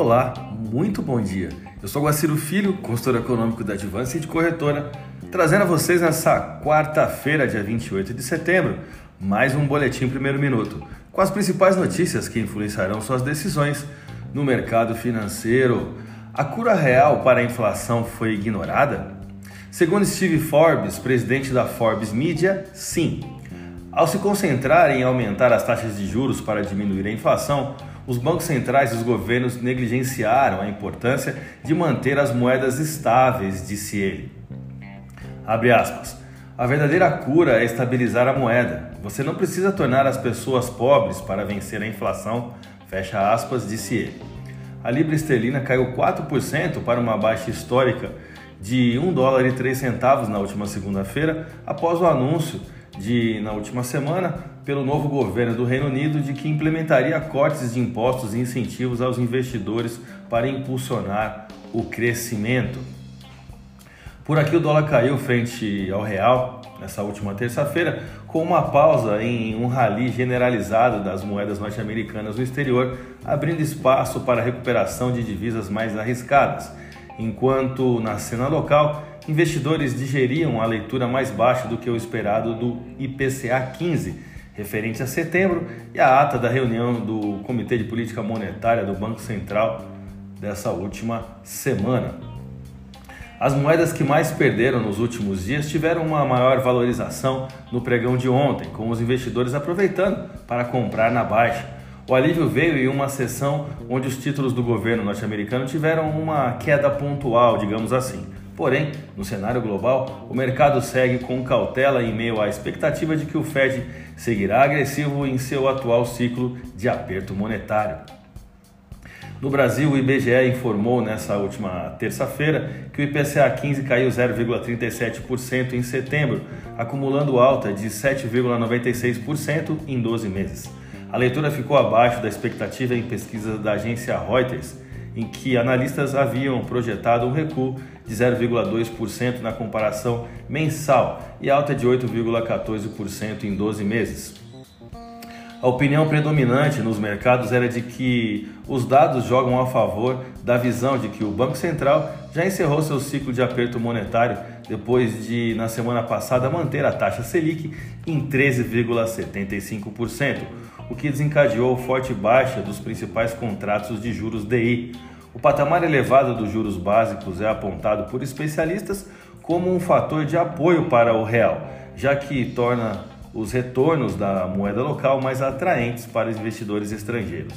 Olá, muito bom dia. Eu sou Guaciro Filho, consultor econômico da Advance e de corretora, trazendo a vocês nessa quarta-feira, dia 28 de setembro, mais um boletim primeiro minuto, com as principais notícias que influenciarão suas decisões no mercado financeiro. A cura real para a inflação foi ignorada? Segundo Steve Forbes, presidente da Forbes Media, sim. Ao se concentrar em aumentar as taxas de juros para diminuir a inflação, os bancos centrais e os governos negligenciaram a importância de manter as moedas estáveis, disse ele. Abre aspas. A verdadeira cura é estabilizar a moeda. Você não precisa tornar as pessoas pobres para vencer a inflação, fecha aspas, disse ele. A libra esterlina caiu 4% para uma baixa histórica de 1 dólar e 3 centavos na última segunda-feira, após o anúncio de, na última semana, pelo novo governo do Reino Unido de que implementaria cortes de impostos e incentivos aos investidores para impulsionar o crescimento. Por aqui o dólar caiu frente ao real nessa última terça-feira, com uma pausa em um rally generalizado das moedas norte-americanas no exterior, abrindo espaço para a recuperação de divisas mais arriscadas. Enquanto na cena local, investidores digeriam a leitura mais baixa do que o esperado do IPCA 15, referente a setembro, e a ata da reunião do Comitê de Política Monetária do Banco Central dessa última semana. As moedas que mais perderam nos últimos dias tiveram uma maior valorização no pregão de ontem, com os investidores aproveitando para comprar na baixa. O alívio veio em uma sessão onde os títulos do governo norte-americano tiveram uma queda pontual, digamos assim. Porém, no cenário global, o mercado segue com cautela em meio à expectativa de que o Fed seguirá agressivo em seu atual ciclo de aperto monetário. No Brasil, o IBGE informou nessa última terça-feira que o IPCA 15 caiu 0,37% em setembro, acumulando alta de 7,96% em 12 meses. A leitura ficou abaixo da expectativa em pesquisa da agência Reuters, em que analistas haviam projetado um recuo de 0,2% na comparação mensal e alta de 8,14% em 12 meses. A opinião predominante nos mercados era de que os dados jogam a favor da visão de que o Banco Central já encerrou seu ciclo de aperto monetário depois de, na semana passada, manter a taxa Selic em 13,75%, o que desencadeou forte baixa dos principais contratos de juros DI. O patamar elevado dos juros básicos é apontado por especialistas como um fator de apoio para o real, já que torna os retornos da moeda local mais atraentes para investidores estrangeiros.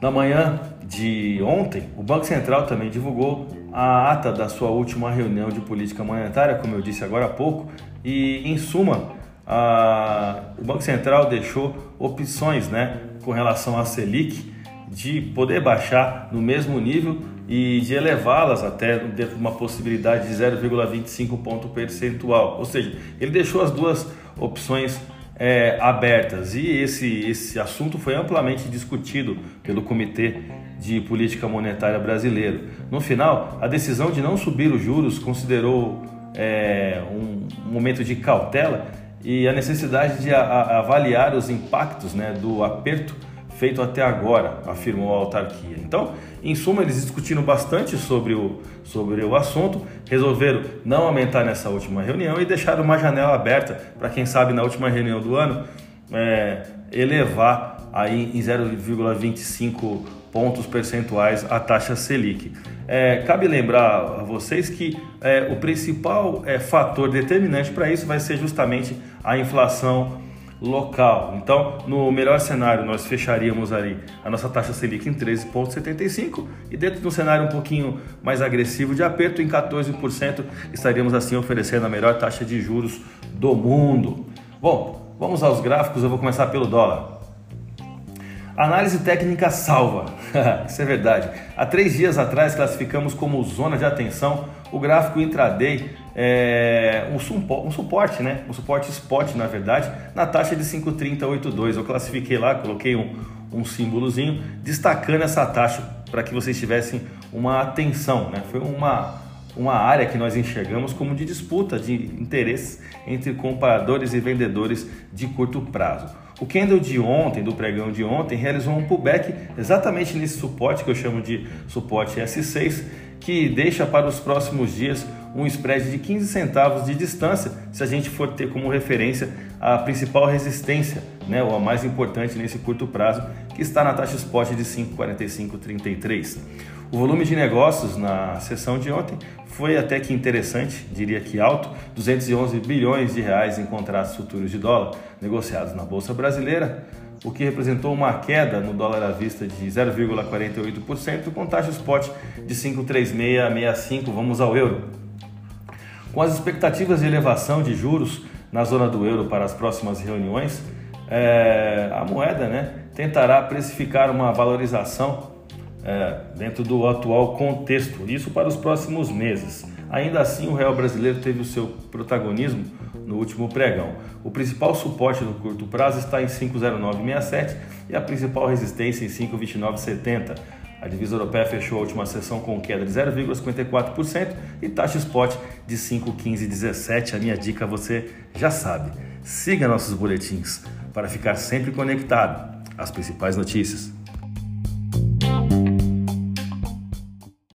Na manhã de ontem, o Banco Central também divulgou a ata da sua última reunião de política monetária, como eu disse agora há pouco, e em suma, a, o Banco Central deixou opções né, com relação à Selic de poder baixar no mesmo nível e de elevá-las até dentro de uma possibilidade de 0,25 ponto percentual. Ou seja, ele deixou as duas opções é, abertas e esse, esse assunto foi amplamente discutido pelo Comitê de Política Monetária Brasileiro. No final, a decisão de não subir os juros considerou é, um, um momento de cautela e a necessidade de a, a avaliar os impactos né, do aperto feito até agora, afirmou a autarquia. Então, em suma, eles discutiram bastante sobre o, sobre o assunto, resolveram não aumentar nessa última reunião e deixaram uma janela aberta para quem sabe na última reunião do ano é, elevar aí em 0,25 pontos percentuais a taxa Selic. É, cabe lembrar a vocês que é, o principal é, fator determinante para isso vai ser justamente a inflação local. Então, no melhor cenário, nós fecharíamos ali a nossa taxa Selic em 13,75 e dentro de um cenário um pouquinho mais agressivo de aperto, em 14%, estaríamos assim oferecendo a melhor taxa de juros do mundo. Bom, vamos aos gráficos, eu vou começar pelo dólar. Análise técnica salva. Isso é verdade. Há três dias atrás classificamos como zona de atenção o gráfico intraday, é, um, um, suporte, né? Um suporte spot, na verdade, na taxa de 5,3082. Eu classifiquei lá, coloquei um, um símbolozinho destacando essa taxa para que vocês tivessem uma atenção, né? Foi uma uma área que nós enxergamos como de disputa de interesses entre compradores e vendedores de curto prazo. O candle de ontem, do pregão de ontem, realizou um pullback exatamente nesse suporte que eu chamo de suporte S6, que deixa para os próximos dias um spread de 15 centavos de distância, se a gente for ter como referência a principal resistência, né, ou a mais importante nesse curto prazo, que está na taxa spot de 5,4533. O volume de negócios na sessão de ontem foi até que interessante, diria que alto, 211 bilhões de reais em contratos futuros de dólar negociados na bolsa brasileira, o que representou uma queda no dólar à vista de 0,48%, com taxa spot de 5,3665. Vamos ao euro. Com as expectativas de elevação de juros na zona do euro para as próximas reuniões, é, a moeda né, tentará precificar uma valorização é, dentro do atual contexto, isso para os próximos meses. Ainda assim, o real brasileiro teve o seu protagonismo no último pregão. O principal suporte no curto prazo está em 5,0967 e a principal resistência em 5,2970. A divisa europeia fechou a última sessão com queda de 0,54% e taxa spot de 5,1517. A minha dica você já sabe. Siga nossos boletins para ficar sempre conectado às principais notícias.